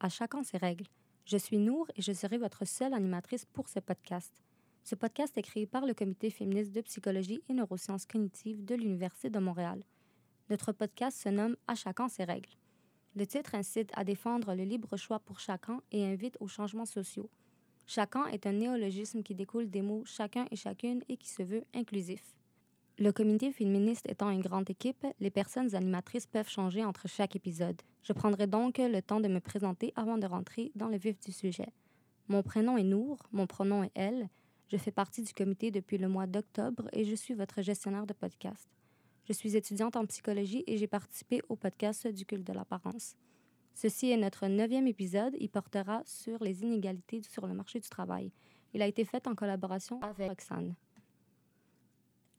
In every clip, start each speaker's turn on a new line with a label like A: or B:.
A: À chacun ses règles. Je suis Nour et je serai votre seule animatrice pour ce podcast. Ce podcast est créé par le Comité féministe de psychologie et neurosciences cognitives de l'Université de Montréal. Notre podcast se nomme À chacun ses règles. Le titre incite à défendre le libre choix pour chacun et invite aux changements sociaux. Chacun est un néologisme qui découle des mots chacun et chacune et qui se veut inclusif. Le comité féministe étant une grande équipe, les personnes animatrices peuvent changer entre chaque épisode. Je prendrai donc le temps de me présenter avant de rentrer dans le vif du sujet. Mon prénom est Nour, mon pronom est elle. Je fais partie du comité depuis le mois d'octobre et je suis votre gestionnaire de podcast. Je suis étudiante en psychologie et j'ai participé au podcast du culte de l'apparence. Ceci est notre neuvième épisode. Il portera sur les inégalités sur le marché du travail. Il a été fait en collaboration avec Roxane.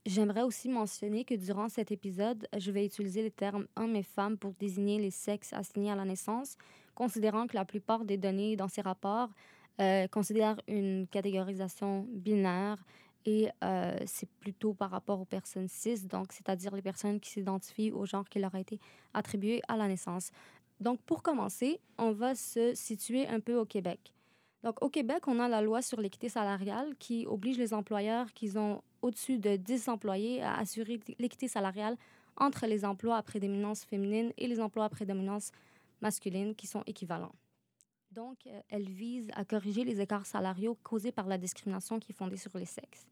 A: J'aimerais aussi mentionner que durant cet épisode, je vais utiliser les termes hommes et femmes pour désigner les sexes assignés à la naissance, considérant que la plupart des données dans ces rapports euh, considèrent une catégorisation binaire et euh, c'est plutôt par rapport aux personnes cis, donc c'est-à-dire les personnes qui s'identifient au genre qui leur a été attribué à la naissance. Donc pour commencer, on va se situer un peu au Québec. Donc au Québec, on a la loi sur l'équité salariale qui oblige les employeurs qui ont au-dessus de 10 employés à assurer l'équité salariale entre les emplois à prédominance féminine et les emplois à prédominance masculine qui sont équivalents. Donc, euh, elle vise à corriger les écarts salariaux causés par la discrimination qui est fondée sur les sexes.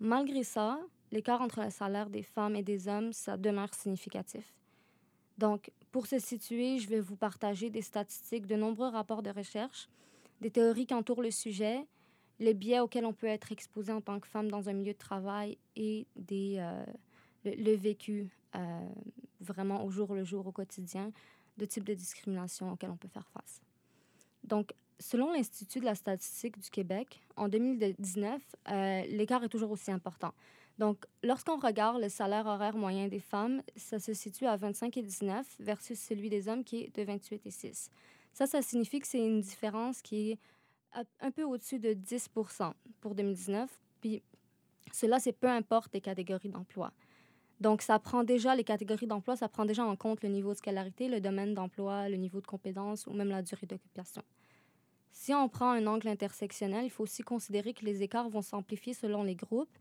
A: Malgré ça, l'écart entre le salaire des femmes et des hommes, demeure significatif. Donc, pour se situer, je vais vous partager des statistiques de nombreux rapports de recherche, des théories qui entourent le sujet les biais auxquels on peut être exposé en tant que femme dans un milieu de travail et des, euh, le, vécu euh, vraiment au jour le jour, au quotidien, de types de discrimination auxquels on peut faire face. Donc, selon l'Institut de la statistique du Québec, en 2019, euh, l'écart est toujours aussi important. Donc, lorsqu'on regarde le salaire horaire moyen des femmes, ça se situe à 25 et 19 versus celui des hommes qui est de 28 et 6. Ça, ça signifie que c'est une différence qui est un peu au-dessus de 10% pour 2019. Puis cela, c'est peu importe les catégories d'emploi. Donc, ça prend déjà, les catégories d'emploi, ça prend déjà en compte le niveau de scolarité, le domaine d'emploi, le niveau de compétence ou même la durée d'occupation. Si on prend un angle intersectionnel, il faut aussi considérer que les écarts vont s'amplifier selon les groupes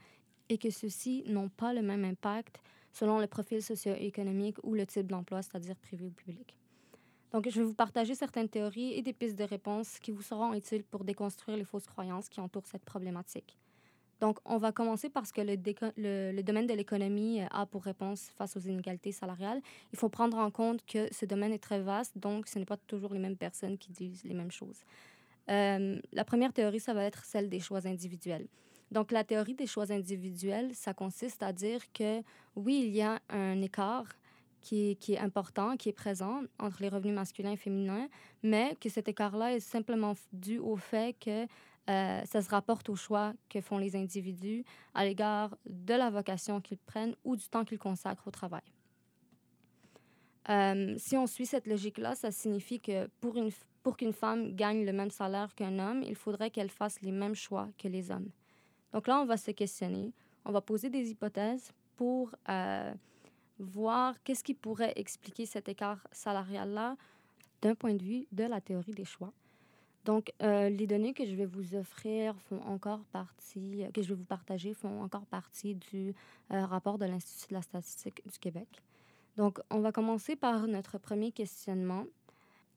A: et que ceux-ci n'ont pas le même impact selon le profil socio-économique ou le type d'emploi, c'est-à-dire privé ou public. Donc, je vais vous partager certaines théories et des pistes de réponse qui vous seront utiles pour déconstruire les fausses croyances qui entourent cette problématique. Donc, on va commencer parce que le, domaine de l'économie euh, a pour réponse face aux inégalités salariales. Il faut prendre en compte que ce domaine est très vaste, donc ce n'est pas toujours les mêmes personnes qui disent les mêmes choses. Euh, la première théorie, ça va être celle des choix individuels. Donc, la théorie des choix individuels, ça consiste à dire que oui, il y a un écart qui est, important, qui est présent entre les revenus masculins et féminins, mais que cet écart-là est simplement dû au fait que euh, ça se rapporte au choix que font les individus à l'égard de la vocation qu'ils prennent ou du temps qu'ils consacrent au travail. Euh, si on suit cette logique-là, ça signifie que pour, une, pour qu'une femme gagne le même salaire qu'un homme, il faudrait qu'elle fasse les mêmes choix que les hommes. Donc là, on va se questionner, on va poser des hypothèses pour euh, voir qu'est-ce qui pourrait expliquer cet écart salarial-là d'un point de vue de la théorie des choix. Donc, euh, les données que je vais vous offrir font encore partie, que je vais vous partager, font encore partie du euh, rapport de l'Institut de la statistique du Québec. Donc, on va commencer par notre premier questionnement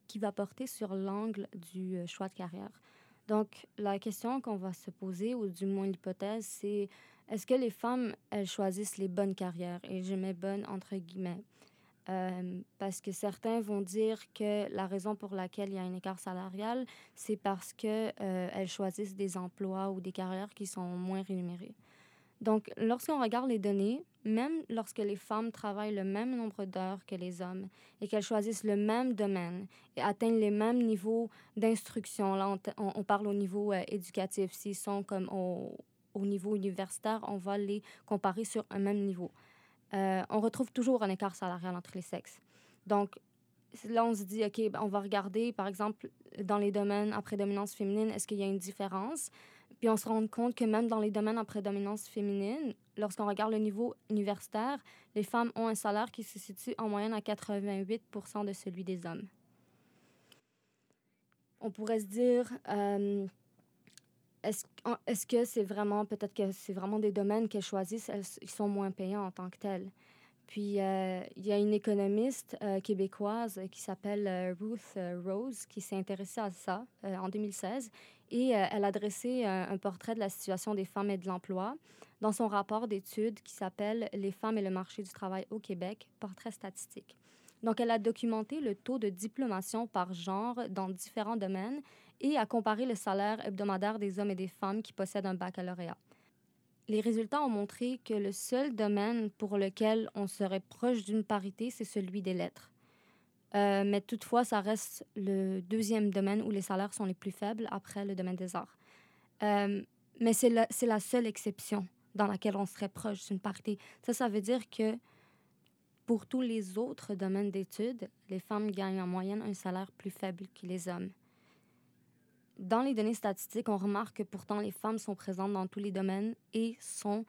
A: qui va porter sur l'angle du euh, choix de carrière. Donc, la question qu'on va se poser, ou du moins l'hypothèse, c'est est-ce que les femmes, elles choisissent les bonnes carrières? Et je mets bonnes entre guillemets. Euh, parce que certains vont dire que la raison pour laquelle il y a un écart salarial, c'est parce qu'elles euh, choisissent des emplois ou des carrières qui sont moins rémunérées. Donc, lorsqu'on regarde les données, même lorsque les femmes travaillent le même nombre d'heures que les hommes et qu'elles choisissent le même domaine et atteignent les mêmes niveaux d'instruction, là, on, parle au niveau euh, éducatif, s'ils sont comme au, au niveau universitaire, on va les comparer sur un même niveau. Euh, on retrouve toujours un écart salarial entre les sexes. Donc, là, on se dit, OK, ben, on va regarder, par exemple, dans les domaines à prédominance féminine, est-ce qu'il y a une différence? Puis on se rend compte que même dans les domaines à prédominance féminine, lorsqu'on regarde le niveau universitaire, les femmes ont un salaire qui se situe en moyenne à 88% de celui des hommes. On pourrait se dire, euh, est-ce est que c'est vraiment, peut-être que c'est vraiment des domaines qu'elles choisissent, elles, ils sont moins payants en tant que tels. Puis, euh, il y a une économiste euh, québécoise qui s'appelle Ruth Rose qui s'est intéressée à ça en 2016 et elle a dressé un, portrait de la situation des femmes et de l'emploi dans son rapport d'études qui s'appelle Les femmes et le marché du travail au Québec, portrait statistique. Donc, elle a documenté le taux de diplomation par genre dans différents domaines et a comparé le salaire hebdomadaire des hommes et des femmes qui possèdent un baccalauréat. Les résultats ont montré que le seul domaine pour lequel on serait proche d'une parité, c'est celui des lettres. Euh, mais toutefois, ça reste le deuxième domaine où les salaires sont les plus faibles après le domaine des arts. Euh, mais c'est la seule exception dans laquelle on serait proche d'une parité. Ça, ça veut dire que pour tous les autres domaines d'études, les femmes gagnent en moyenne un salaire plus faible que les hommes. Dans les données statistiques, on remarque que pourtant les femmes sont présentes dans tous les domaines et sont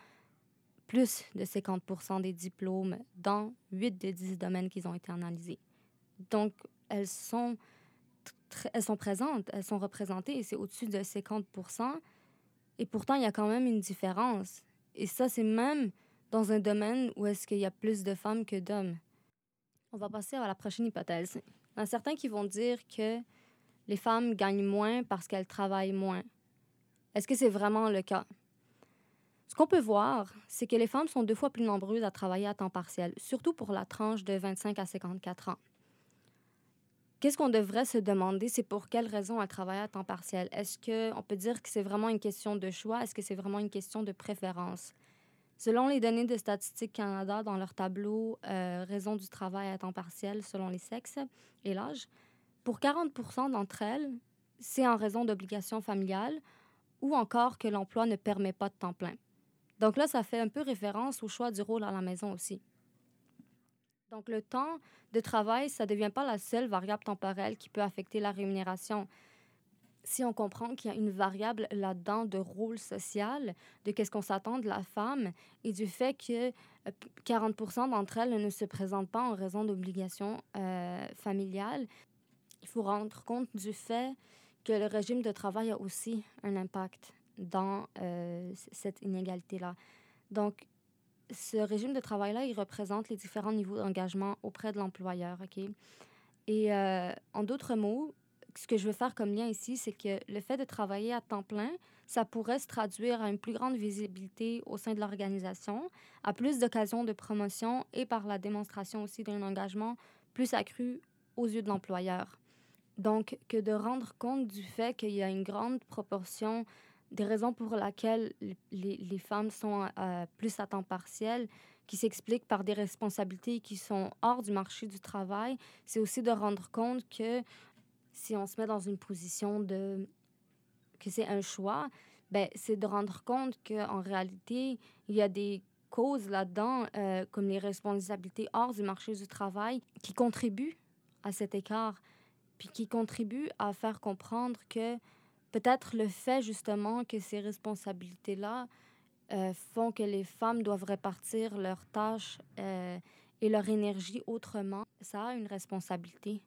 A: plus de 50% des diplômes dans 8 de 10 domaines qui ont été analysés. Donc, elles sont, elles sont présentes, elles sont représentées et c'est au-dessus de 50% Et pourtant, il y a quand même une différence. Et ça, c'est même dans un domaine où est-ce qu'il y a plus de femmes que d'hommes. On va passer à la prochaine hypothèse. Il y a certains qui vont dire que les femmes gagnent moins parce qu'elles travaillent moins. Est-ce que c'est vraiment le cas? Ce qu'on peut voir, c'est que les femmes sont deux fois plus nombreuses à travailler à temps partiel, surtout pour la tranche de 25 à 54 ans. Qu'est-ce qu'on devrait se demander, c'est pour quelles raisons elles travaillent à temps partiel? Est-ce qu'on peut dire que c'est vraiment une question de choix? Est-ce que c'est vraiment une question de préférence? Selon les données de Statistique Canada, dans leur tableau euh, Raison du travail à temps partiel selon les sexes et l'âge, pour 40% d'entre elles, c'est en raison d'obligations familiales ou encore que l'emploi ne permet pas de temps plein. Donc là, ça fait un peu référence au choix du rôle à la maison aussi. Donc le temps de travail, ça ne devient pas la seule variable temporelle qui peut affecter la rémunération si on comprend qu'il y a une variable là-dedans de rôle social, de qu'est-ce qu'on s'attend de la femme et du fait que 40% euh, d'entre elles ne se présentent pas en raison d'obligations euh, familiales, il faut rendre compte du fait que le régime de travail a aussi un impact dans euh, cette inégalité-là. Donc, ce régime de travail-là, il représente les différents niveaux d'engagement auprès de l'employeur, OK? Et en d'autres mots, ce que je veux faire comme lien ici, c'est que le fait de travailler à temps plein, ça pourrait se traduire à une plus grande visibilité au sein de l'organisation, à plus d'occasions de promotion et par la démonstration aussi d'un engagement plus accru aux yeux de l'employeur. Donc, que de rendre compte du fait qu'il y a une grande proportion des raisons pour lesquelles les, les femmes sont euh, plus à temps partiel, qui s'expliquent par des responsabilités qui sont hors du marché du travail, c'est aussi de rendre compte que si on se met dans une position de que c'est un choix, ben, c'est de rendre compte qu'en réalité, il y a des causes là-dedans, euh, comme les responsabilités hors du marché du travail, qui contribuent à cet écart, puis qui contribuent à faire comprendre que peut-être le fait justement que ces responsabilités-là euh, font que les femmes doivent répartir leurs tâches euh, et leur énergie autrement, ça a une responsabilité.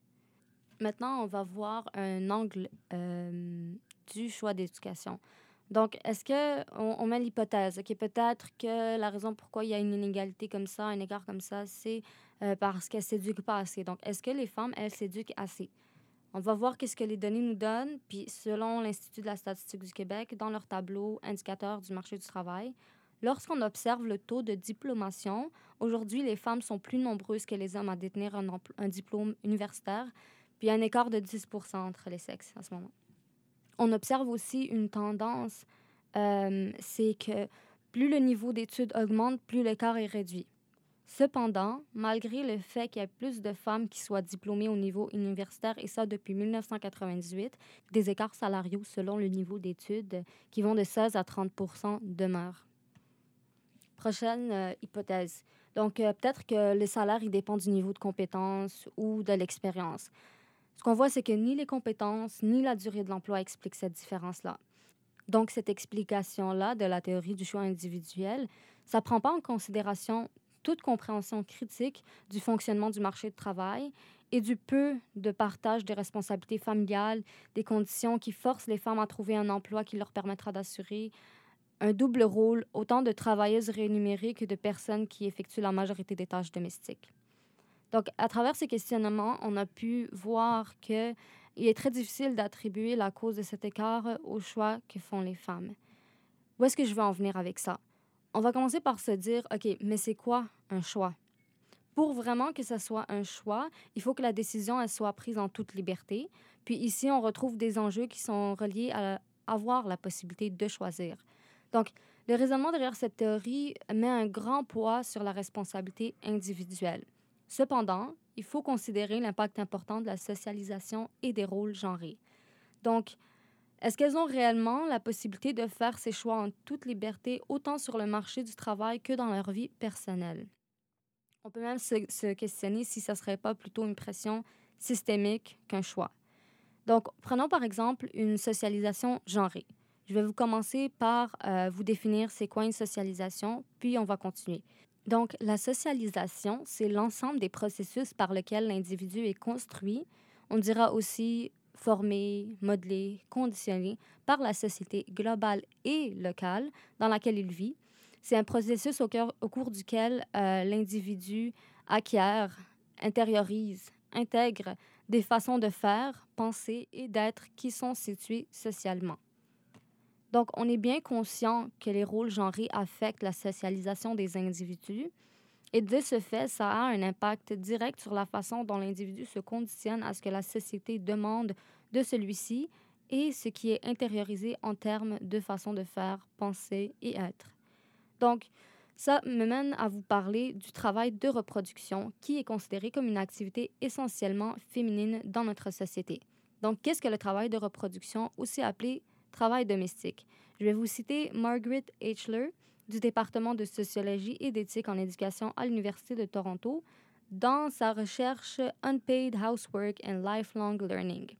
A: Maintenant, on va voir un angle euh, du choix d'éducation. Donc, est-ce que on, met l'hypothèse que peut-être que la raison pourquoi il y a une inégalité comme ça, un écart comme ça, c'est parce qu'elles s'éduquent pas assez. Donc, est-ce que les femmes, elles s'éduquent assez? On va voir qu'est-ce que les données nous donnent, puis selon l'Institut de la statistique du Québec, dans leur tableau indicateur du marché du travail, lorsqu'on observe le taux de diplomation, aujourd'hui, les femmes sont plus nombreuses que les hommes à détenir un, diplôme universitaire, puis il y a un écart de 10% entre les sexes à ce moment. On observe aussi une tendance, euh, c'est que plus le niveau d'études augmente, plus l'écart est réduit. Cependant, malgré le fait qu'il y ait plus de femmes qui soient diplômées au niveau universitaire, et ça depuis 1998, des écarts salariaux selon le niveau d'études qui vont de 16 à 30% demeurent. Prochaine euh, hypothèse. Donc, euh, peut-être que le salaire, il dépend du niveau de compétence ou de l'expérience. Ce qu'on voit, c'est que ni les compétences ni la durée de l'emploi expliquent cette différence-là. Donc, cette explication-là de la théorie du choix individuel, ça ne prend pas en considération toute compréhension critique du fonctionnement du marché du travail et du peu de partage des responsabilités familiales, des conditions qui forcent les femmes à trouver un emploi qui leur permettra d'assurer un double rôle, autant de travailleuses rémunérées que de personnes qui effectuent la majorité des tâches domestiques. Donc, à travers ces questionnements, on a pu voir qu'il est très difficile d'attribuer la cause de cet écart au choix que font les femmes. Où est-ce que je veux en venir avec ça? On va commencer par se dire, OK, mais c'est quoi un choix? Pour vraiment que ce soit un choix, il faut que la décision elle soit prise en toute liberté. Puis ici, on retrouve des enjeux qui sont reliés à avoir la possibilité de choisir. Donc, le raisonnement derrière cette théorie met un grand poids sur la responsabilité individuelle. Cependant, il faut considérer l'impact important de la socialisation et des rôles genrés. Donc, est-ce qu'elles ont réellement la possibilité de faire ces choix en toute liberté, autant sur le marché du travail que dans leur vie personnelle? On peut même se, questionner si ce ne serait pas plutôt une pression systémique qu'un choix. Donc, prenons par exemple une socialisation genrée. Je vais vous commencer par euh, vous définir c'est quoi une socialisation, puis on va continuer. Donc, la socialisation, c'est l'ensemble des processus par lesquels l'individu est construit. On dira aussi formé, modelé, conditionné par la société globale et locale dans laquelle il vit. C'est un processus au, cours duquel euh, l'individu acquiert, intériorise, intègre des façons de faire, penser et d'être qui sont situées socialement. Donc, on est bien conscient que les rôles genrés affectent la socialisation des individus. Et de ce fait, ça a un impact direct sur la façon dont l'individu se conditionne à ce que la société demande de celui-ci et ce qui est intériorisé en termes de façon de faire, penser et être. Donc, ça me mène à vous parler du travail de reproduction qui est considéré comme une activité essentiellement féminine dans notre société. Donc, qu'est-ce que le travail de reproduction, aussi appelé travail domestique? Je vais vous citer Margaret Eichler du département de sociologie et d'éthique en éducation à l'Université de Toronto dans sa recherche Unpaid Housework and Lifelong Learning.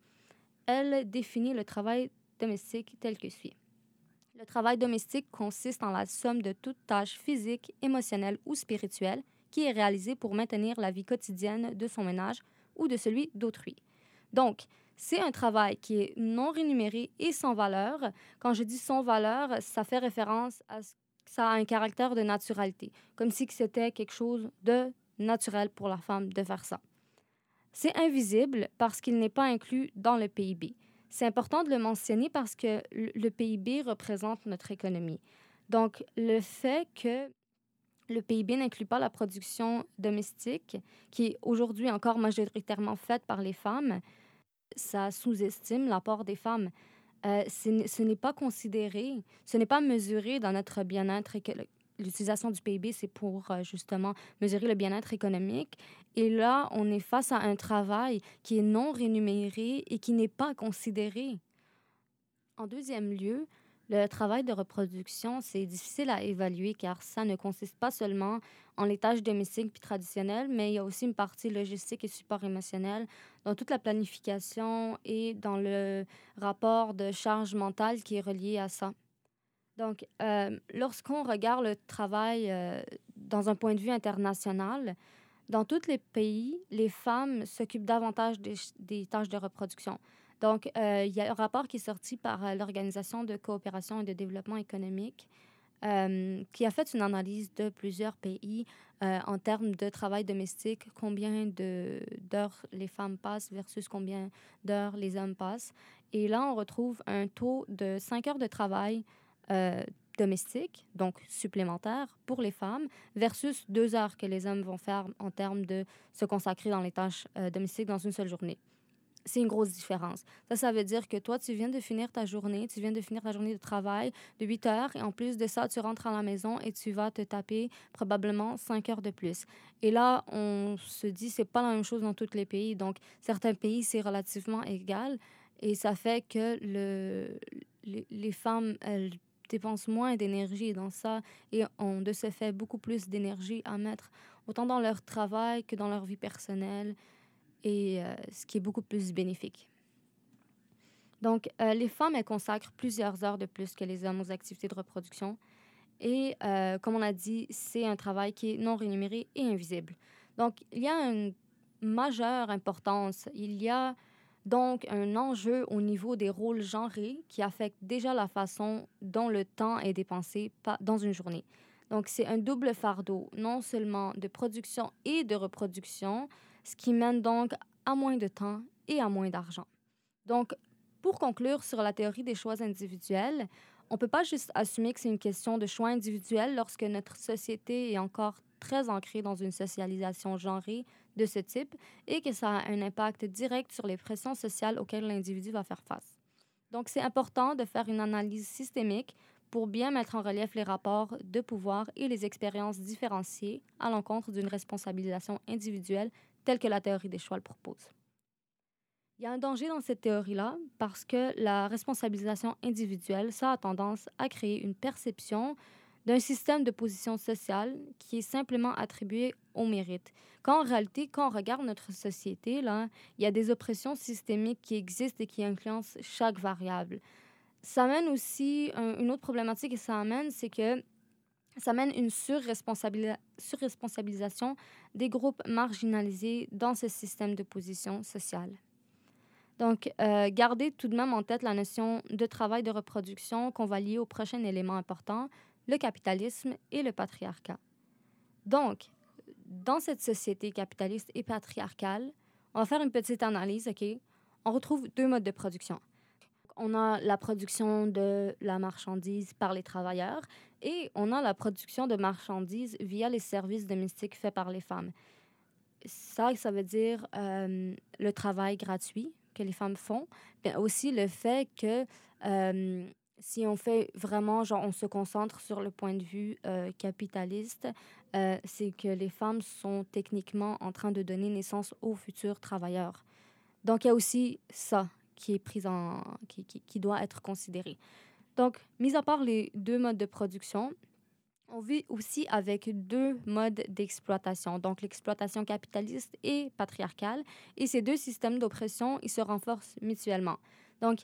A: Elle définit le travail domestique tel que suit. Le travail domestique consiste en la somme de toutes tâches physiques, émotionnelles ou spirituelles qui est réalisée pour maintenir la vie quotidienne de son ménage ou de celui d'autrui. Donc, c'est un travail qui est non rémunéré et sans valeur. Quand je dis sans valeur, ça fait référence à ce ça a un caractère de naturalité, comme si c'était quelque chose de naturel pour la femme de faire ça. C'est invisible parce qu'il n'est pas inclus dans le PIB. C'est important de le mentionner parce que le PIB représente notre économie. Donc, le fait que le PIB n'inclut pas la production domestique, qui est aujourd'hui encore majoritairement faite par les femmes, ça sous-estime l'apport des femmes. Euh, ce n'est pas considéré, ce n'est pas mesuré dans notre bien-être. L'utilisation du PIB, c'est pour euh, justement mesurer le bien-être économique. Et là, on est face à un travail qui est non rémunéré et qui n'est pas considéré. En deuxième lieu, le travail de reproduction, c'est difficile à évaluer car ça ne consiste pas seulement en les tâches domestiques puis traditionnelles, mais il y a aussi une partie logistique et support émotionnel dans toute la planification et dans le rapport de charge mentale qui est relié à ça. Donc, euh, lorsqu'on regarde le travail euh, dans un point de vue international, dans tous les pays, les femmes s'occupent davantage des, des tâches de reproduction. Donc, euh, il y a un rapport qui est sorti par euh, l'Organisation de coopération et de développement économique euh, qui a fait une analyse de plusieurs pays en termes de travail domestique, combien d'heures les femmes passent versus combien d'heures les hommes passent. Et là, on retrouve un taux de 5 heures de travail domestique, donc supplémentaire pour les femmes, versus 2 heures que les hommes vont faire en termes de se consacrer dans les tâches domestiques dans une seule journée c'est une grosse différence. Ça, ça veut dire que toi, tu viens de finir ta journée, tu viens de finir ta journée de travail de 8 heures, et en plus de ça, tu rentres à la maison et tu vas te taper probablement 5 heures de plus. Et là, on se dit, c'est pas la même chose dans tous les pays. Donc, certains pays, c'est relativement égal, et ça fait que le, les, femmes, elles dépensent moins d'énergie dans ça et ont de ce fait beaucoup plus d'énergie à mettre autant dans leur travail que dans leur vie personnelle et euh, ce qui est beaucoup plus bénéfique. Donc, euh, les femmes, consacrent plusieurs heures de plus que les hommes aux activités de reproduction. Et euh, comme on a dit, c'est un travail qui est non rémunéré et invisible. Donc, il y a une majeure importance. Il y a donc un enjeu au niveau des rôles genrés qui affecte déjà la façon dont le temps est dépensé dans une journée. Donc, c'est un double fardeau, non seulement de production et de reproduction, ce qui mène donc à moins de temps et à moins d'argent. Donc, pour conclure sur la théorie des choix individuels, on ne peut pas juste assumer que c'est une question de choix individuel lorsque notre société est encore très ancrée dans une socialisation genrée de ce type et que ça a un impact direct sur les pressions sociales auxquelles l'individu va faire face. Donc, c'est important de faire une analyse systémique pour bien mettre en relief les rapports de pouvoir et les expériences différenciées à l'encontre d'une responsabilisation individuelle telle que la théorie des choix le propose. Il y a un danger dans cette théorie-là parce que la responsabilisation individuelle, ça a tendance à créer une perception d'un système de position sociale qui est simplement attribué au mérite. Quand en réalité, quand on regarde notre société, là, il y a des oppressions systémiques qui existent et qui influencent chaque variable. Ça amène aussi une autre problématique et ça amène, c'est que ça amène une surresponsabilisation des groupes marginalisés dans ce système de position sociale. Donc, euh, gardez tout de même en tête la notion de travail de reproduction qu'on va lier au prochain élément important, le capitalisme et le patriarcat. Donc, dans cette société capitaliste et patriarcale, on va faire une petite analyse, OK? On retrouve deux modes de production. On a la production de la marchandise par les travailleurs et on a la production de marchandises via les services domestiques faits par les femmes. Ça, ça veut dire euh, le travail gratuit, que les femmes font, mais aussi le fait que euh, si on fait vraiment, genre, on se concentre sur le point de vue euh, capitaliste, c'est que les femmes sont techniquement en train de donner naissance aux futurs travailleurs. Donc, il y a aussi ça qui est pris en, qui, qui, doit être considéré. Donc, mis à part les deux modes de production, on vit aussi avec deux modes d'exploitation, donc l'exploitation capitaliste et patriarcale. Et ces deux systèmes d'oppression, ils se renforcent mutuellement. Donc,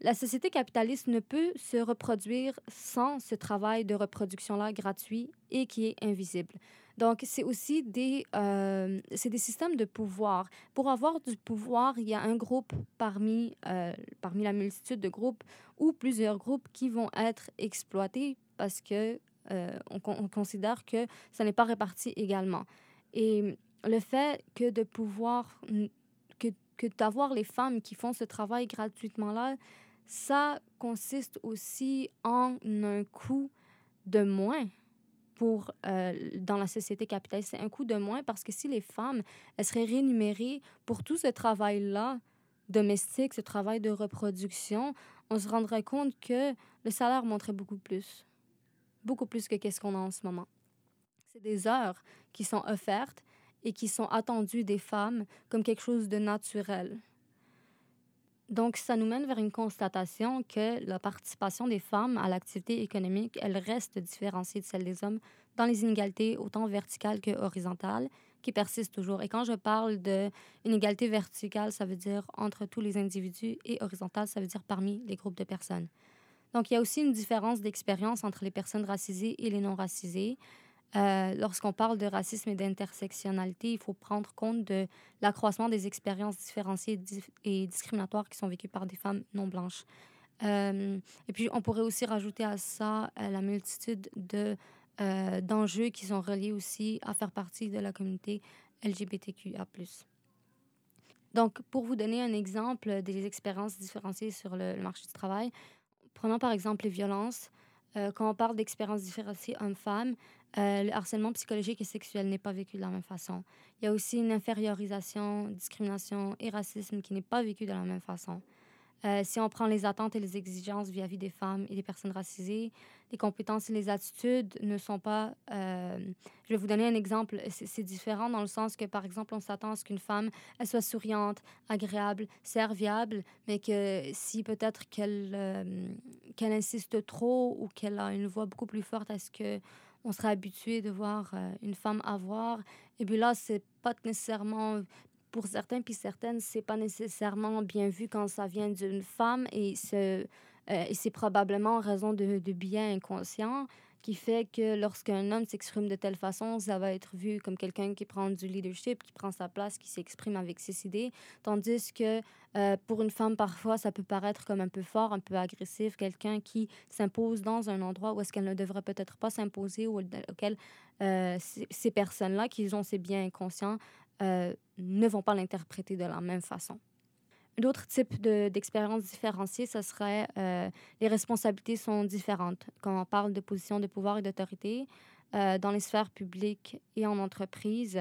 A: la société capitaliste ne peut se reproduire sans ce travail de reproduction-là gratuit et qui est invisible. Donc, c'est aussi des, euh, c'est des systèmes de pouvoir. Pour avoir du pouvoir, il y a un groupe parmi, euh, parmi la multitude de groupes ou plusieurs groupes qui vont être exploités parce que euh, on, considère que ça n'est pas réparti également. Et le fait que de pouvoir, que, que d'avoir les femmes qui font ce travail gratuitement là, ça consiste aussi en un coût de moins pour, euh, dans la société capitaliste. C'est un coût de moins parce que si les femmes elles seraient rémunérées pour tout ce travail-là domestique, ce travail de reproduction, on se rendrait compte que le salaire monterait beaucoup plus beaucoup plus que qu'est-ce qu'on a en ce moment. C'est des heures qui sont offertes et qui sont attendues des femmes comme quelque chose de naturel. Donc, ça nous mène vers une constatation que la participation des femmes à l'activité économique, elle reste différenciée de celle des hommes dans les inégalités autant verticales que horizontales qui persistent toujours. Et quand je parle d'inégalité verticale, ça veut dire entre tous les individus et horizontale, ça veut dire parmi les groupes de personnes. Donc, il y a aussi une différence d'expérience entre les personnes racisées et les non-racisées. Euh, lorsqu'on parle de racisme et d'intersectionnalité, il faut prendre compte de l'accroissement des expériences différenciées et discriminatoires qui sont vécues par des femmes non blanches. Euh, et puis, on pourrait aussi rajouter à ça euh, la multitude de, d'enjeux qui sont reliés aussi à faire partie de la communauté LGBTQA. Donc, pour vous donner un exemple des expériences différenciées sur le marché du travail, Prenons par exemple les violences. Quand on parle d'expériences différenciées hommes-femmes, euh, le harcèlement psychologique et sexuel n'est pas vécu de la même façon. Il y a aussi une infériorisation, discrimination et racisme qui n'est pas vécu de la même façon. Euh, si on prend les attentes et les exigences vis-à-vis des femmes et des personnes racisées, les compétences et les attitudes ne sont pas... Euh, je vais vous donner un exemple. C'est différent dans le sens que, par exemple, on s'attend à ce qu'une femme soit souriante, agréable, serviable, mais que si peut-être qu'elle qu'elle insiste trop ou qu'elle a une voix beaucoup plus forte, est-ce que on serait habitué de voir une femme avoir. Et puis là, c'est pas nécessairement pour certains puis certaines, c'est pas nécessairement bien vu quand ça vient d'une femme et c'est, euh, c'est probablement en raison de, de biais qui fait que lorsqu'un homme s'exprime de telle façon, ça va être vu comme quelqu'un qui prend du leadership, qui prend sa place, qui s'exprime avec ses idées. Tandis que euh, pour une femme, parfois, ça peut paraître comme un peu fort, un peu agressif, quelqu'un qui s'impose dans un endroit où est-ce qu'elle ne devrait peut-être pas s'imposer, ou auquel euh, ces personnes-là, qui ont ces biens inconscients, euh, ne vont pas l'interpréter de la même façon. D'autres types d'expériences différenciées, ce serait euh, les responsabilités sont différentes. Quand on parle de position de pouvoir et d'autorité euh, dans les sphères publiques et en entreprise,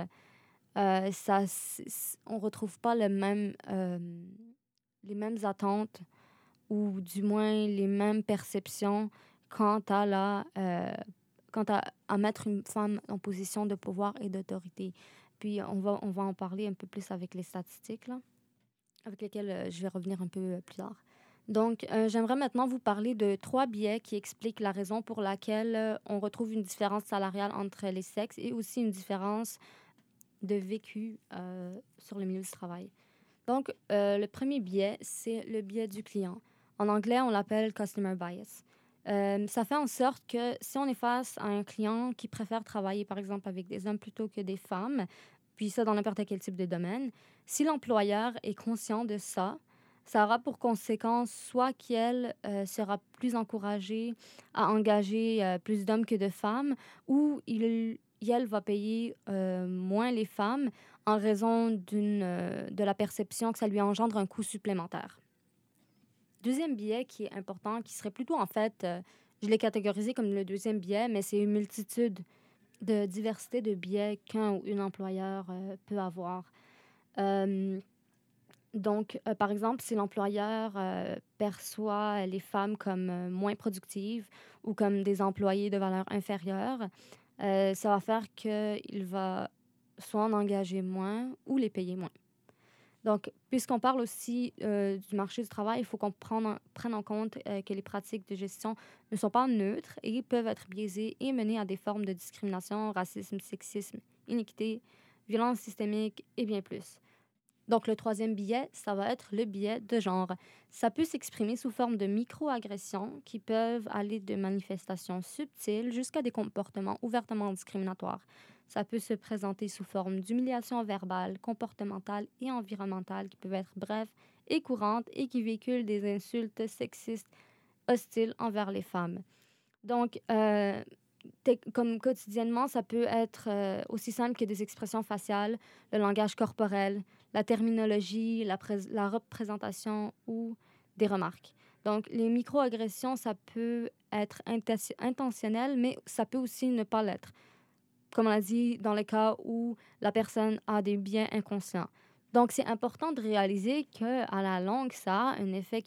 A: euh, ça, on retrouve pas les mêmes attentes ou du moins les mêmes perceptions quant à la quant à, à, mettre une femme en position de pouvoir et d'autorité. Puis on va, on va en parler un peu plus avec les statistiques. Là avec lesquels euh, je vais revenir un peu euh, plus tard. Donc, euh, j'aimerais maintenant vous parler de trois biais qui expliquent la raison pour laquelle on retrouve une différence salariale entre les sexes et aussi une différence de vécu sur le milieu du travail. Donc, le premier biais, c'est le biais du client. En anglais, on l'appelle customer bias. ça fait en sorte que si on est face à un client qui préfère travailler, par exemple, avec des hommes plutôt que des femmes, puis ça dans n'importe quel type de domaine. Si l'employeur est conscient de ça, ça aura pour conséquence soit qu'elle euh, sera plus encouragée à engager euh, plus d'hommes que de femmes, ou il, elle va payer euh, moins les femmes en raison de la perception que ça lui engendre un coût supplémentaire. Deuxième biais qui est important, qui serait plutôt en fait, je l'ai catégorisé comme le deuxième biais, mais c'est une multitude de diversité de biais qu'un ou une employeur euh, peut avoir. Euh, donc, euh, par exemple, si l'employeur perçoit les femmes comme moins productives ou comme des employés de valeur inférieure, ça va faire qu'il va soit en engager moins ou les payer moins. Donc, puisqu'on parle aussi euh, du marché du travail, il faut qu'on prenne en compte euh, que les pratiques de gestion ne sont pas neutres et peuvent être biaisées et mener à des formes de discrimination, racisme, sexisme, iniquité, violence systémique et bien plus. Donc, le troisième biais, ça va être le biais de genre. Ça peut s'exprimer sous forme de micro-agressions qui peuvent aller de manifestations subtiles jusqu'à des comportements ouvertement discriminatoires. Ça peut se présenter sous forme d'humiliation verbale, comportementale et environnementale qui peuvent être brèves et courantes et qui véhiculent des insultes sexistes hostiles envers les femmes. Donc, euh, comme quotidiennement, ça peut être euh, aussi simple que des expressions faciales, le langage corporel, la terminologie, la, la représentation ou des remarques. Donc, les microagressions, ça peut être intentionnel, mais ça peut aussi ne pas l'être comme on a dit, dans le cas où la personne a des biens inconscients. Donc, c'est important de réaliser qu'à la longue, ça a un effet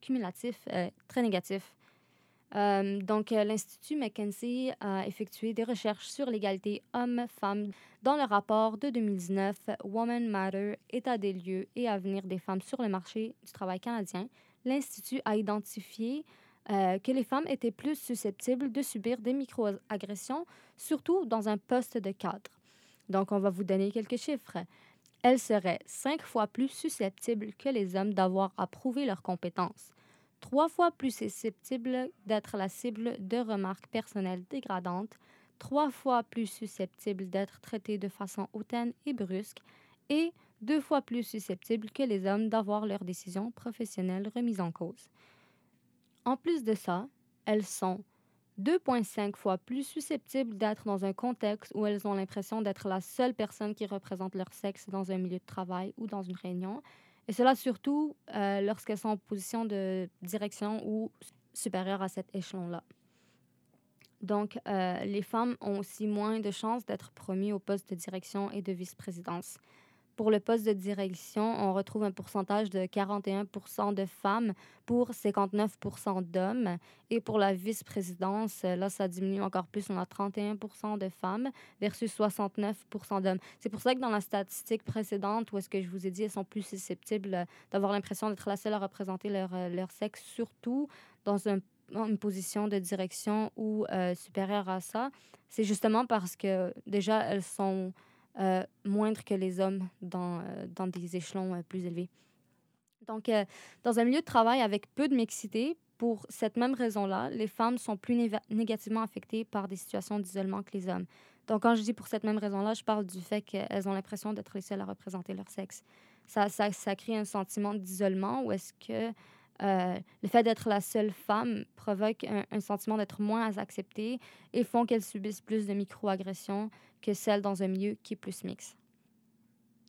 A: cumulatif euh, très négatif. Euh, donc, euh, l'Institut McKinsey a effectué des recherches sur l'égalité hommes-femmes dans le rapport de 2019 Women Matter, État des lieux et avenir des femmes sur le marché du travail canadien. L'Institut a identifié euh, que les femmes étaient plus susceptibles de subir des microagressions, surtout dans un poste de cadre. Donc, on va vous donner quelques chiffres. Elles seraient cinq fois plus susceptibles que les hommes d'avoir à prouver leurs compétences, trois fois plus susceptibles d'être la cible de remarques personnelles dégradantes, trois fois plus susceptibles d'être traitées de façon hautaine et brusque, et deux fois plus susceptibles que les hommes d'avoir leurs décisions professionnelles remises en cause. En plus de ça, elles sont 2,5 fois plus susceptibles d'être dans un contexte où elles ont l'impression d'être la seule personne qui représente leur sexe dans un milieu de travail ou dans une réunion. Et cela surtout euh, lorsqu'elles sont en position de direction ou supérieure à cet échelon-là. Donc, euh, les femmes ont aussi moins de chances d'être promues au poste de direction et de vice-présidence. Pour le poste de direction, on retrouve un pourcentage de 41% de femmes pour 59% d'hommes. Et pour la vice-présidence, là, ça diminue encore plus. On a 31% de femmes versus 69% d'hommes. C'est pour ça que dans la statistique précédente, où est-ce que je vous ai dit, elles sont plus susceptibles d'avoir l'impression d'être la seule à représenter leur, leur sexe, surtout dans une position de direction ou euh, supérieure à ça, c'est justement parce que déjà, elles sont euh, moindre que les hommes dans, euh, dans des échelons euh, plus élevés. Donc, dans un milieu de travail avec peu de mixité, pour cette même raison-là, les femmes sont plus négativement affectées par des situations d'isolement que les hommes. Donc, quand je dis pour cette même raison-là, je parle du fait qu'elles ont l'impression d'être les seules à représenter leur sexe. Ça, ça, ça crée un sentiment d'isolement où est-ce que euh, le fait d'être la seule femme provoque un, sentiment d'être moins acceptée et font qu'elles subissent plus de microagressions que celles dans un milieu qui est plus mixte.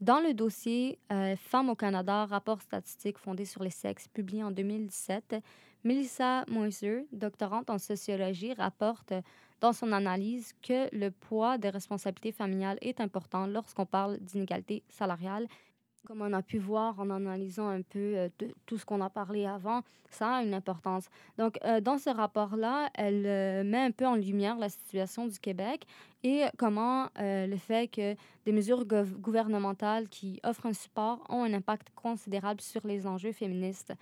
A: Dans le dossier euh, Femmes au Canada, rapport statistique fondé sur les sexes, publié en 2017, Melissa Moiser, doctorante en sociologie, rapporte dans son analyse que le poids des responsabilités familiales est important lorsqu'on parle d'inégalité salariale comme on a pu voir en analysant un peu euh, tout ce qu'on a parlé avant, ça a une importance. Donc, euh, dans ce rapport-là, elle euh, met un peu en lumière la situation du Québec et comment le fait que des mesures gouvernementales qui offrent un support ont un impact considérable sur les enjeux féministes.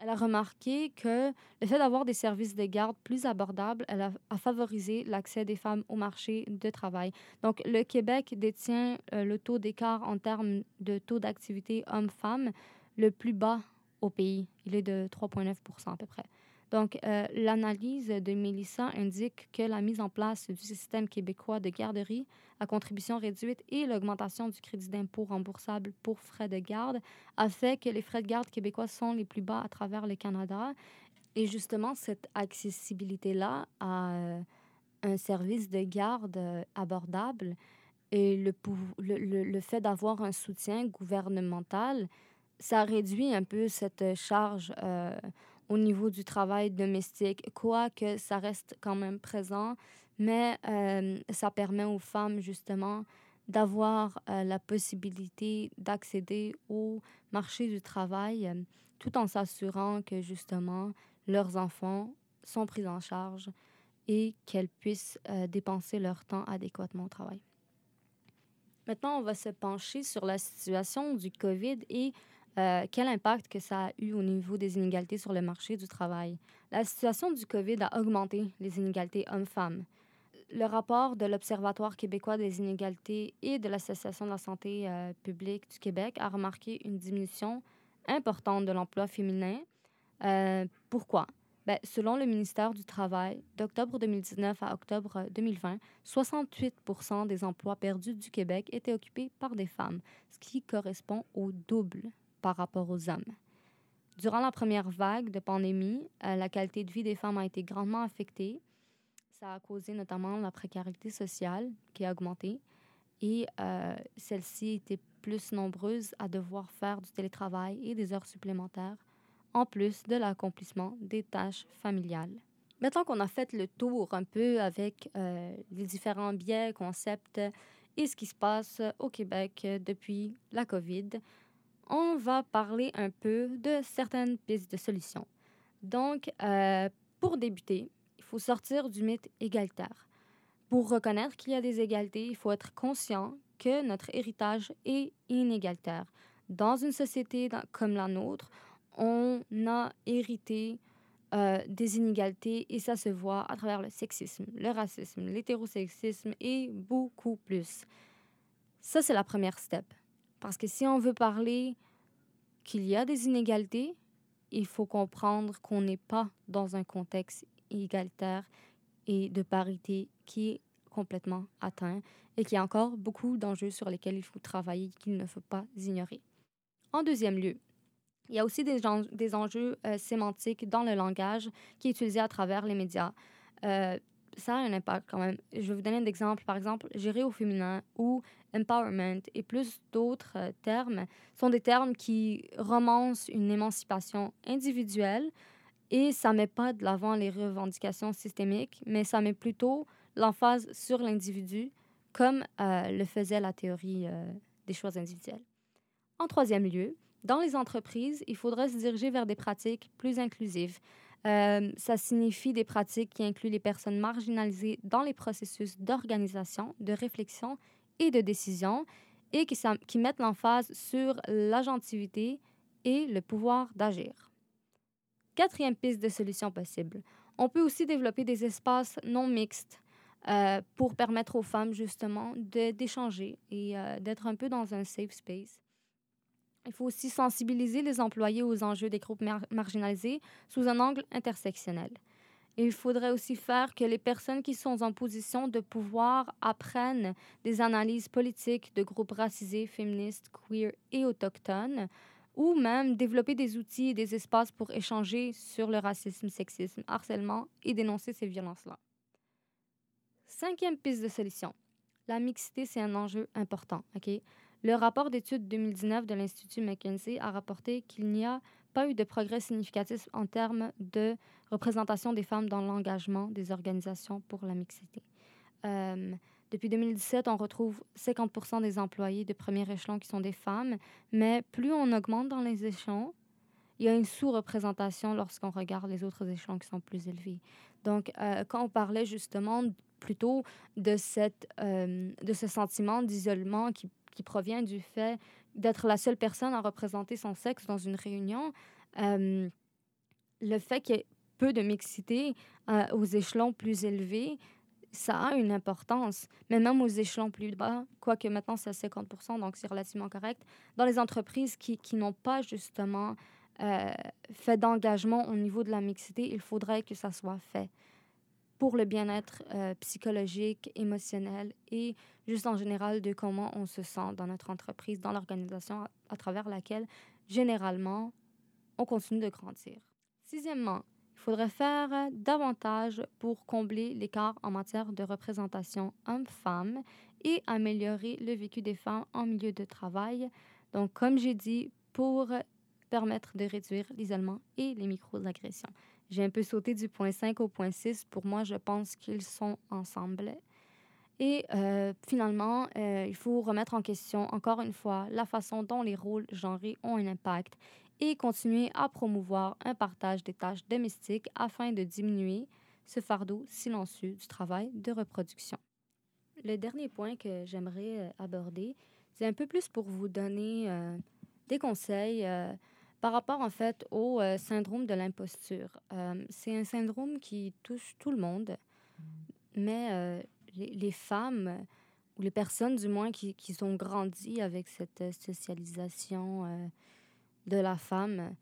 A: Elle a remarqué que le fait d'avoir des services de garde plus abordables a, favorisé l'accès des femmes au marché de travail. Donc, le Québec détient euh, le taux d'écart en termes de taux d'activité homme-femme le plus bas au pays. Il est de 3,9% à peu près. Donc, euh, l'analyse de Mélissa indique que la mise en place du système québécois de garderie à contribution réduite et l'augmentation du crédit d'impôt remboursable pour frais de garde a fait que les frais de garde québécois sont les plus bas à travers le Canada. Et justement, cette accessibilité-là à euh, un service de garde euh, abordable et le, le, le fait d'avoir un soutien gouvernemental, ça réduit un peu cette charge au niveau du travail domestique, quoique ça reste quand même présent, mais euh, ça permet aux femmes justement d'avoir euh, la possibilité d'accéder au marché du travail euh, tout en s'assurant que justement leurs enfants sont pris en charge et qu'elles puissent dépenser leur temps adéquatement au travail. Maintenant, on va se pencher sur la situation du COVID et euh, quel impact que ça a eu au niveau des inégalités sur le marché du travail? La situation du COVID a augmenté les inégalités hommes-femmes. Le rapport de l'Observatoire québécois des inégalités et de l'Association de la santé euh, publique du Québec a remarqué une diminution importante de l'emploi féminin. Euh, pourquoi? Ben, selon le ministère du Travail, d'octobre 2019 à octobre 2020, 68 des emplois perdus du Québec étaient occupés par des femmes, ce qui correspond au double par rapport aux hommes. Durant la première vague de pandémie, euh, la qualité de vie des femmes a été grandement affectée. Ça a causé notamment la précarité sociale qui a augmenté et euh, celle-ci était plus nombreuse à devoir faire du télétravail et des heures supplémentaires, en plus de l'accomplissement des tâches familiales. Maintenant qu'on a fait le tour un peu avec euh, les différents biais, concepts et ce qui se passe au Québec depuis la COVID, on va parler un peu de certaines pistes de solutions. Donc, euh, pour débuter, il faut sortir du mythe égalitaire. Pour reconnaître qu'il y a des égalités, il faut être conscient que notre héritage est inégalitaire. Dans une société comme la nôtre, on a hérité euh, des inégalités et ça se voit à travers le sexisme, le racisme, l'hétérosexisme et beaucoup plus. Ça, c'est la première step. Parce que si on veut parler qu'il y a des inégalités, il faut comprendre qu'on n'est pas dans un contexte égalitaire et de parité qui est complètement atteint et qu'il y a encore beaucoup d'enjeux sur lesquels il faut travailler qu'il ne faut pas ignorer. En deuxième lieu, il y a aussi des, enjeux euh, sémantiques dans le langage qui est utilisé à travers les médias. Euh, ça a un impact quand même. Je vais vous donner un exemple. Par exemple, gérer au féminin ou empowerment et plus d'autres euh, termes sont des termes qui romancent une émancipation individuelle et ça met pas de l'avant les revendications systémiques, mais ça met plutôt l'emphase sur l'individu comme euh, le faisait la théorie euh, des choix individuels. En troisième lieu, dans les entreprises, il faudrait se diriger vers des pratiques plus inclusives. Euh, ça signifie des pratiques qui incluent les personnes marginalisées dans les processus d'organisation, de réflexion et de décision et qui, mettent l'emphase sur l'agentivité et le pouvoir d'agir. Quatrième piste de solution possible. On peut aussi développer des espaces non mixtes euh, pour permettre aux femmes justement d'échanger et euh, d'être un peu dans un safe space. Il faut aussi sensibiliser les employés aux enjeux des groupes marginalisés sous un angle intersectionnel. il faudrait aussi faire que les personnes qui sont en position de pouvoir apprennent des analyses politiques de groupes racisés, féministes, queer et autochtones, ou même développer des outils et des espaces pour échanger sur le racisme, sexisme, harcèlement et dénoncer ces violences-là. Cinquième piste de solution. La mixité, c'est un enjeu important. Le rapport d'études 2019 de l'Institut McKinsey a rapporté qu'il n'y a pas eu de progrès significatif en termes de représentation des femmes dans l'engagement des organisations pour la mixité. Euh, depuis 2017, on retrouve 50 des employés de premier échelon qui sont des femmes, mais plus on augmente dans les échelons, il y a une sous-représentation lorsqu'on regarde les autres échelons qui sont plus élevés. Donc, euh, quand on parlait justement plutôt de, cette, euh, de ce sentiment d'isolement qui, qui, provient du fait d'être la seule personne à représenter son sexe dans une réunion, euh, le fait qu'il y ait peu de mixité aux échelons plus élevés, ça a une importance, mais même aux échelons plus bas, quoique maintenant c'est à 50 donc c'est relativement correct, dans les entreprises qui, qui n'ont pas justement euh, fait d'engagement au niveau de la mixité, il faudrait que ça soit fait pour le bien-être euh, psychologique, émotionnel et juste en général de comment on se sent dans notre entreprise, dans l'organisation à travers laquelle, généralement, on continue de grandir. Sixièmement, il faudrait faire davantage pour combler l'écart en matière de représentation homme-femme et améliorer le vécu des femmes en milieu de travail. Donc, comme j'ai dit, pour permettre de réduire l'isolement et les micro-agressions. J'ai un peu sauté du point 5 au point 6. Pour moi, je pense qu'ils sont ensemble. Et euh, finalement, euh, il faut remettre en question, encore une fois, la façon dont les rôles genrés ont un impact et continuer à promouvoir un partage des tâches domestiques afin de diminuer ce fardeau silencieux du travail de reproduction. Le dernier point que j'aimerais euh, aborder, c'est un peu plus pour vous donner des conseils par rapport en fait au syndrome de l'imposture. c'est un syndrome qui touche tout le monde, mais les, les, femmes ou les personnes du moins qui, qui ont grandi avec cette socialisation de la femme,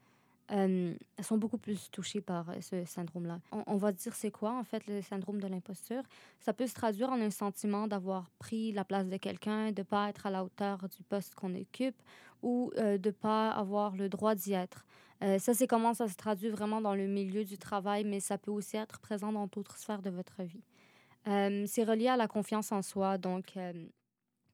A: euh, sont beaucoup plus touchées par euh, ce syndrome-là. On, va dire c'est quoi en fait le syndrome de l'imposture? Ça peut se traduire en un sentiment d'avoir pris la place de quelqu'un, de pas être à la hauteur du poste qu'on occupe ou euh, de pas avoir le droit d'y être. ça c'est comment ça se traduit vraiment dans le milieu du travail, mais ça peut aussi être présent dans d'autres sphères de votre vie. c'est relié à la confiance en soi, donc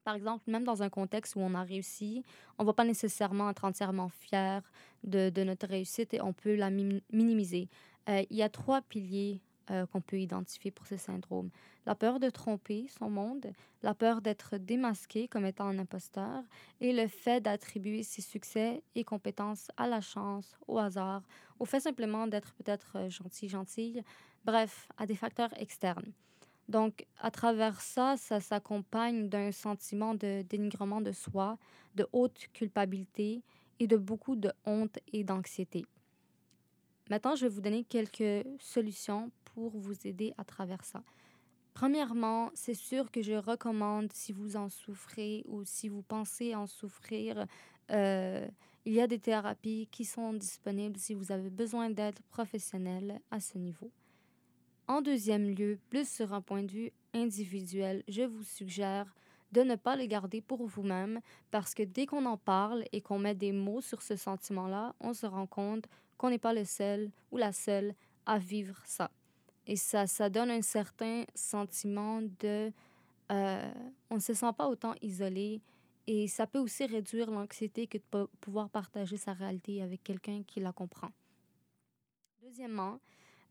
A: par exemple, même dans un contexte où on a réussi, on ne va pas nécessairement être entièrement fier de, notre réussite et on peut la minimiser. Euh, il y a trois piliers euh, qu'on peut identifier pour ce syndrome. La peur de tromper son monde, la peur d'être démasqué comme étant un imposteur et le fait d'attribuer ses succès et compétences à la chance, au hasard, au fait simplement d'être peut-être euh, gentil, gentille, bref, à des facteurs externes. Donc, à travers ça, ça s'accompagne d'un sentiment de dénigrement de soi, de haute culpabilité et de beaucoup de honte et d'anxiété. Maintenant, je vais vous donner quelques solutions pour vous aider à travers ça. Premièrement, c'est sûr que je recommande, si vous en souffrez ou si vous pensez en souffrir, euh, il y a des thérapies qui sont disponibles si vous avez besoin d'aide professionnelle à ce niveau. En deuxième lieu, plus sur un point de vue individuel, je vous suggère de ne pas les garder pour vous-même parce que dès qu'on en parle et qu'on met des mots sur ce sentiment-là, on se rend compte qu'on n'est pas le seul ou la seule à vivre ça. Et ça, ça donne un certain sentiment de... Euh, on ne se sent pas autant isolé et ça peut aussi réduire l'anxiété que de pouvoir partager sa réalité avec quelqu'un qui la comprend. Deuxièmement,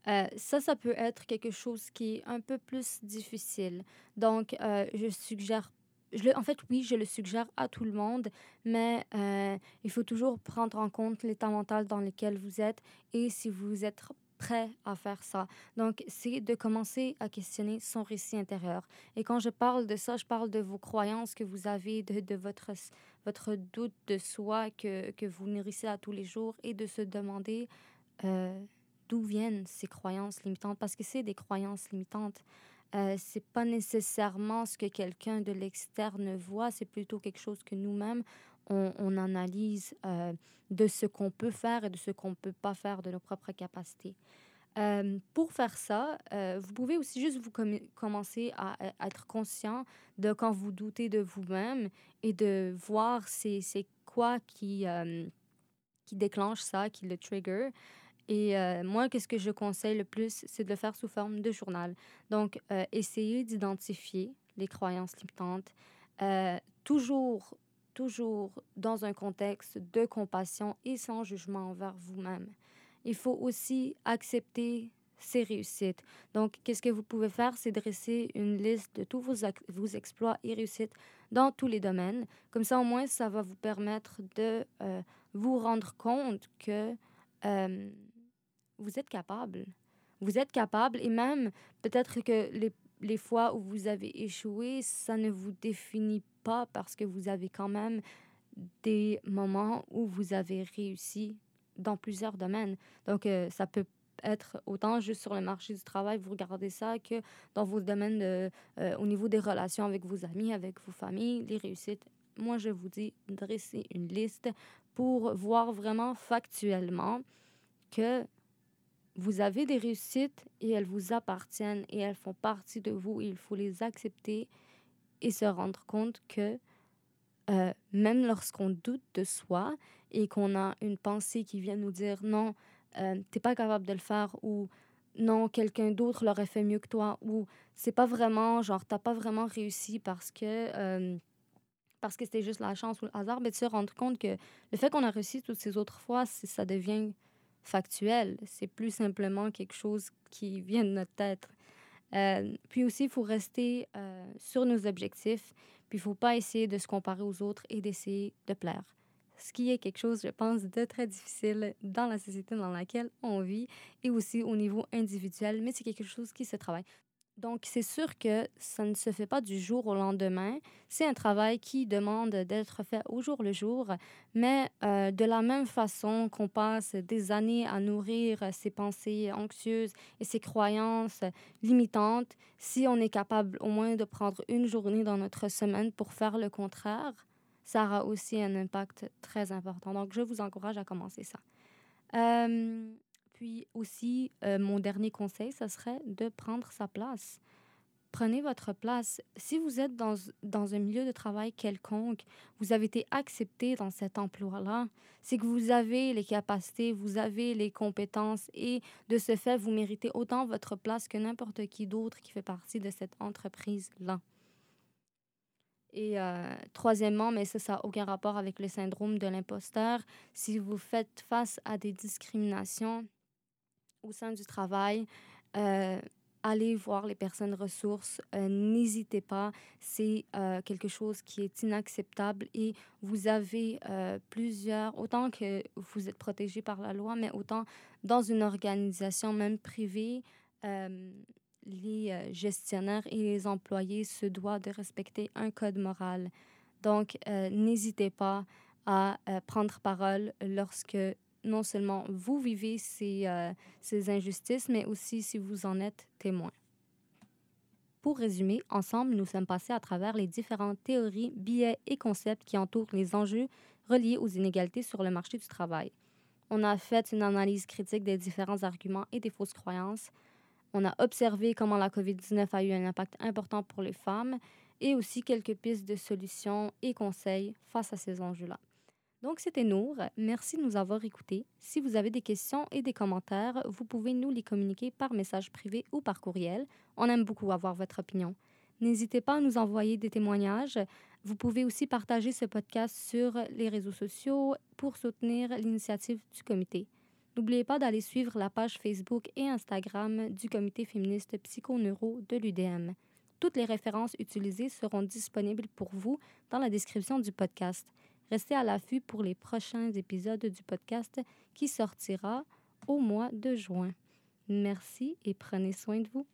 A: euh, ça, ça peut être quelque chose qui est un peu plus difficile. Donc, euh, je suggère, en fait, oui, je le suggère à tout le monde, mais euh, il faut toujours prendre en compte l'état mental dans lequel vous êtes et si vous êtes prêt à faire ça. Donc, c'est de commencer à questionner son récit intérieur. Et quand je parle de ça, je parle de vos croyances que vous avez, de, de votre, votre doute de soi que, que vous nourrissez à tous les jours et de se demander d'où viennent ces croyances limitantes, parce que c'est des croyances limitantes. Euh, c'est pas nécessairement ce que quelqu'un de l'externe voit, c'est plutôt quelque chose que nous-mêmes, on, analyse euh, de ce qu'on peut faire et de ce qu'on ne peut pas faire de nos propres capacités. Euh, pour faire ça, euh, vous pouvez aussi juste vous commencer à, être conscient de quand vous doutez de vous-même et de voir c'est quoi qui, qui déclenche ça, qui le trigger. Et moi, qu'est-ce que je conseille le plus, c'est de le faire sous forme de journal. Donc, essayez d'identifier les croyances limitantes, toujours, toujours dans un contexte de compassion et sans jugement envers vous-même il faut aussi accepter ses réussites. Donc, qu'est-ce que vous pouvez faire? C'est dresser une liste de tous vos, vos, exploits et réussites dans tous les domaines. Comme ça, au moins, ça va vous permettre de euh, vous rendre compte que euh, vous êtes capable. Vous êtes capable et même peut-être que les, les fois où vous avez échoué, ça ne vous définit pas parce que vous avez quand même des moments où vous avez réussi dans plusieurs domaines. Donc, euh, ça peut être autant juste sur le marché du travail, vous regardez ça, que dans vos domaines euh, au niveau des relations avec vos amis, avec vos familles, les réussites. Moi, je vous dis, dresser une liste pour voir vraiment factuellement que vous avez des réussites et elles vous appartiennent et elles font partie de vous. il faut les accepter et se rendre compte que euh, même lorsqu'on doute de soi et qu'on a une pensée qui vient nous dire non, euh, t'es pas capable de le faire ou non, quelqu'un d'autre l'aurait fait mieux que toi ou c'est pas vraiment, genre, t'as pas vraiment réussi parce que. Euh, parce que c'était juste la chance ou le hasard, mais de se rendre compte que le fait qu'on a réussi toutes ces autres fois, ça devient factuel. C'est plus simplement quelque chose qui vient de notre tête. puis aussi, il faut rester sur nos objectifs puis il faut pas essayer de se comparer aux autres et d'essayer de plaire. Ce qui est quelque chose, je pense, de très difficile dans la société dans laquelle on vit et aussi au niveau individuel, mais c'est quelque chose qui se travaille. Donc, c'est sûr que ça ne se fait pas du jour au lendemain. C'est un travail qui demande d'être fait au jour le jour, mais euh, de la même façon qu'on passe des années à nourrir ses pensées anxieuses et ses croyances limitantes, si on est capable au moins de prendre une journée dans notre semaine pour faire le contraire, ça aura aussi un impact très important. Donc, je vous encourage à commencer ça. Euh, puis aussi, euh, mon dernier conseil, ce serait de prendre sa place. Prenez votre place. Si vous êtes dans, dans un milieu de travail quelconque, vous avez été accepté dans cet emploi-là, c'est que vous avez les capacités, vous avez les compétences et de ce fait, vous méritez autant votre place que n'importe qui d'autre qui fait partie de cette entreprise-là. Et euh, troisièmement, mais ça, ça n'a aucun rapport avec le syndrome de l'imposteur, si vous faites face à des discriminations, au sein du travail, euh, allez voir les personnes ressources. Euh, n'hésitez pas. C'est euh, quelque chose qui est inacceptable et vous avez plusieurs, autant que vous êtes protégé par la loi, mais autant dans une organisation même privée, les gestionnaires et les employés se doivent de respecter un code moral. Donc, n'hésitez pas à prendre parole lorsque non seulement vous vivez ces, euh, ces injustices, mais aussi si vous en êtes témoin. Pour résumer, ensemble, nous sommes passés à travers les différentes théories, biais et concepts qui entourent les enjeux reliés aux inégalités sur le marché du travail. On a fait une analyse critique des différents arguments et des fausses croyances. On a observé comment la COVID-19 a eu un impact important pour les femmes et aussi quelques pistes de solutions et conseils face à ces enjeux-là. Donc, c'était Nour. Merci de nous avoir écoutés. Si vous avez des questions et des commentaires, vous pouvez nous les communiquer par message privé ou par courriel. On aime beaucoup avoir votre opinion. N'hésitez pas à nous envoyer des témoignages. Vous pouvez aussi partager ce podcast sur les réseaux sociaux pour soutenir l'initiative du comité. N'oubliez pas d'aller suivre la page Facebook et Instagram du comité féministe psychoneuro de l'UDM. Toutes les références utilisées seront disponibles pour vous dans la description du podcast. Restez à l'affût pour les prochains épisodes du podcast qui sortira au mois de juin. Merci et prenez soin de vous.